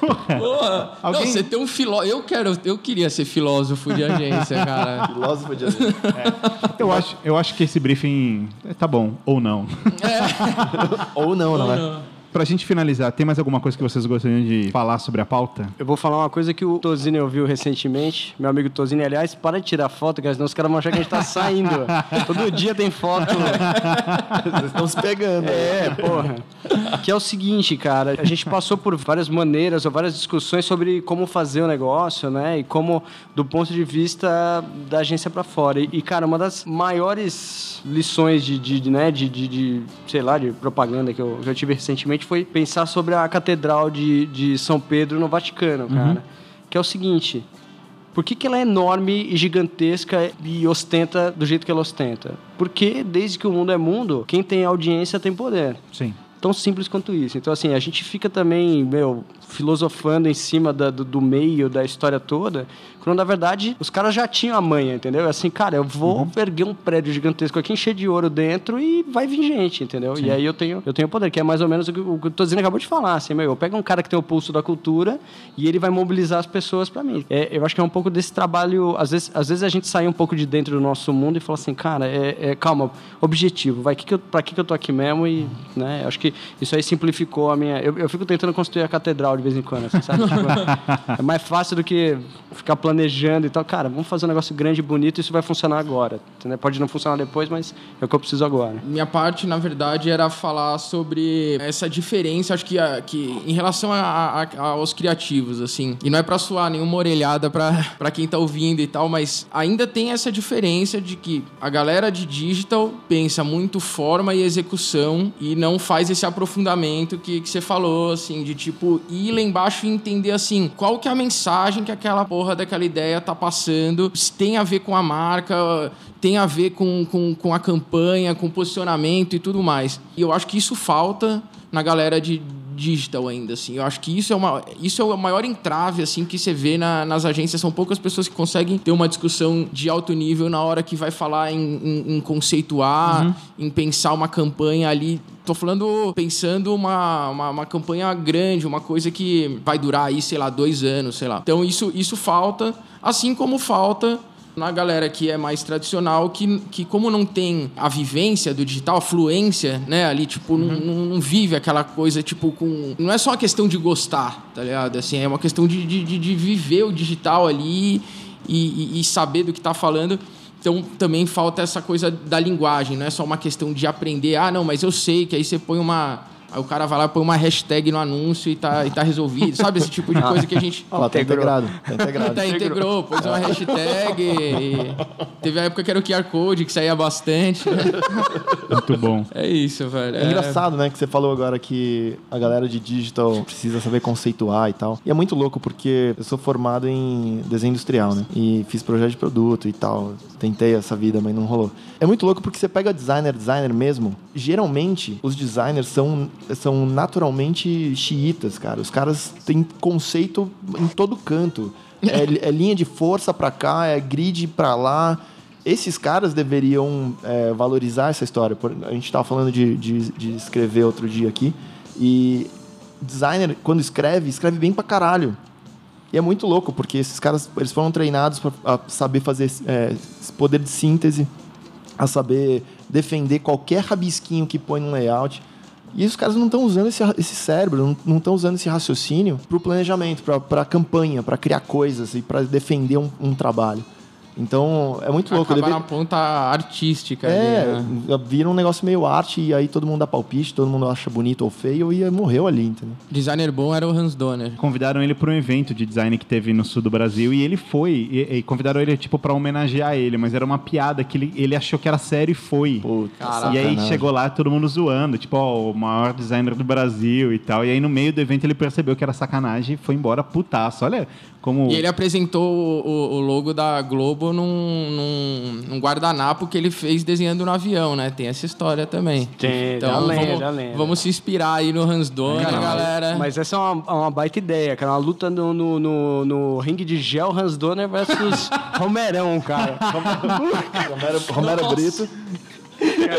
porra, Porra, Alguém- Não, você tem um filósofo. Eu quero, eu queria ser filósofo de agência, cara. Filósofo de eu, acho, eu acho que esse briefing é, tá bom, ou não. Ou não, não é? Não. Pra gente finalizar, tem mais alguma coisa que vocês gostariam de falar sobre a pauta? Eu vou falar uma coisa que o Tozini ouviu recentemente. Meu amigo Tozini, aliás, para de tirar foto, cara, senão os caras vão achar que a gente tá saindo. Todo dia tem foto. Vocês estão se pegando. É, porra. Que é o seguinte, cara, a gente passou por várias maneiras ou várias discussões sobre como fazer o negócio, né? E como, do ponto de vista da agência para fora. E, cara, uma das maiores lições de, de, de né, de, de, de, sei lá, de propaganda que eu, que eu tive recentemente foi pensar sobre a Catedral de, de São Pedro no Vaticano, cara. Que é o seguinte, por que, que ela é enorme e gigantesca e ostenta do jeito que ela ostenta? Porque desde que o mundo é mundo, quem tem audiência tem poder. Sim. Tão simples quanto isso. Então, assim, a gente fica também, meu, filosofando em cima da- do, do meio, da história toda, quando na verdade os caras já tinham a manha, entendeu? É Assim, cara, eu vou erguer um prédio gigantesco aqui, encher de ouro dentro e vai vir gente, entendeu? E aí eu tenho, eu tenho poder, que é mais ou menos o que o que o Tozino acabou de falar, assim, meu, eu pego um cara que tem o pulso da cultura e ele vai mobilizar as pessoas para mim. É, eu acho que é um pouco desse trabalho, às vezes, às vezes a gente sai um pouco de dentro do nosso mundo e fala assim, cara, é, é, calma, objetivo, vai, que que eu, pra que, que eu tô aqui mesmo? E, né, acho que isso aí simplificou a minha. Eu, eu fico tentando construir a catedral de vez em quando, assim, sabe? Tipo, é mais fácil do que ficar planejando e tal. Cara, vamos fazer um negócio grande e bonito, isso vai funcionar agora. Entendeu? Pode não funcionar depois, mas é o que eu preciso agora. Minha parte, na verdade, era falar sobre essa diferença, acho que, a- que em relação a- a- a- aos criativos, assim. E não é pra soar nenhuma orelhada pra, pra quem tá ouvindo e tal, mas ainda tem essa diferença de que a galera de digital pensa muito forma e execução e não faz esse aprofundamento que, que você falou, assim, de tipo, ir lá embaixo e entender, assim, qual que é a mensagem que aquela porra daquela ideia tá passando, se tem a ver com a marca, tem a ver com, com, com a campanha, com o posicionamento e tudo mais. E eu acho que isso falta na galera de digital ainda, assim. Eu acho que isso é, uma, isso é o maior entrave, assim, que você vê na- nas agências. São poucas pessoas que conseguem ter uma discussão de alto nível na hora que vai falar em, em- em conceituar, em pensar uma campanha ali. Tô falando, pensando uma, uma, uma campanha grande, uma coisa que vai durar aí, sei lá, dois anos, sei lá. Então isso, isso falta, assim como falta na galera que é mais tradicional, que, que como não tem a vivência do digital, a fluência, né, ali, tipo, não, não, não vive aquela coisa, tipo, com... Não é só uma questão de gostar, tá ligado? Assim, é uma questão de, de, de- de viver o digital ali e, e- e saber do que tá falando. Então, também falta essa coisa da linguagem, não é só uma questão de aprender, ah, não, mas eu sei que aí você põe uma... Aí o cara vai lá, põe uma hashtag no anúncio e tá, e tá resolvido. Sabe esse tipo de coisa que a gente... Lá, tá Integrou. integrado. Tá integrado. Tá, integrou, pôs uma hashtag. e Teve a época que era o QR Code, que saía bastante. né? Muito bom. É isso, velho. É engraçado, né, que você falou agora que a galera de digital precisa saber conceituar e tal. E é muito louco porque eu sou formado em desenho industrial, né? E fiz projeto de produto e tal. Tentei essa vida, mas não rolou. É muito louco porque você pega designer, designer mesmo. Geralmente, os designers são, são naturalmente xiitas, cara. Os caras têm conceito em todo canto. É, é linha de força pra cá, é grid pra lá. Esses caras deveriam é, valorizar essa história. A gente estava falando de, de, de escrever outro dia aqui. E designer, quando escreve, escreve bem pra caralho. E é muito louco, porque esses caras eles foram treinados para saber fazer é, poder de síntese, a saber defender qualquer rabisquinho que põe no layout. E os caras não estão usando esse, esse cérebro, não estão usando esse raciocínio para o planejamento, para a campanha, para criar coisas e para defender um, um trabalho. Então, é muito louco. Acabar Deve- na ponta artística. é, ali, né? vira um negócio meio arte e aí todo mundo dá palpite, todo mundo acha bonito ou feio e morreu ali, entendeu? Designer bom era o Hans Donner. Convidaram ele para um evento de design que teve no sul do Brasil e ele foi. E, e convidaram ele tipo para homenagear ele, mas era uma piada que ele, ele achou que era sério e foi. Puta, e aí chegou lá todo mundo zoando, tipo, ó, o maior designer do Brasil e tal. E aí no meio do evento ele percebeu que era sacanagem e foi embora putaço. Olha como. E ele apresentou o, o- logo da Globo num, num- num guardanapo que ele fez desenhando no avião, né? Tem essa história também. Tem, então, já lembro, vamos, já lembro. vamos se inspirar aí no Hans Donner, Cara, galera. Mas essa é uma, uma baita ideia, cara. Uma luta no, no, no, no ringue de gel Hans Donner versus Romerão, cara. Romero, Romero Brito.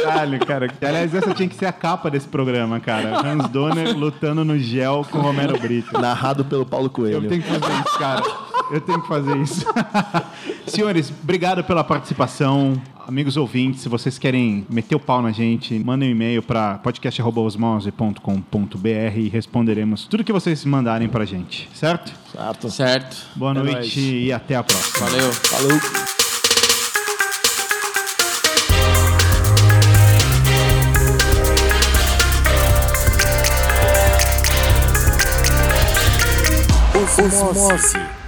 Caralho, cara. Aliás, essa tinha que ser a capa desse programa, cara. Hans Donner lutando no gel com Romero Brito. Narrado pelo Paulo Eu Coelho. tenho que fazer isso, cara. Eu tenho que fazer isso. Senhores, obrigado pela participação. Amigos ouvintes, se vocês querem meter o pau na gente, mandem um e-mail para podcast.osmose.com.br e responderemos tudo que vocês mandarem pra gente, certo? Certo. Certo. Boa É noite nóis. e até a próxima. Valeu. Falou. Osmose.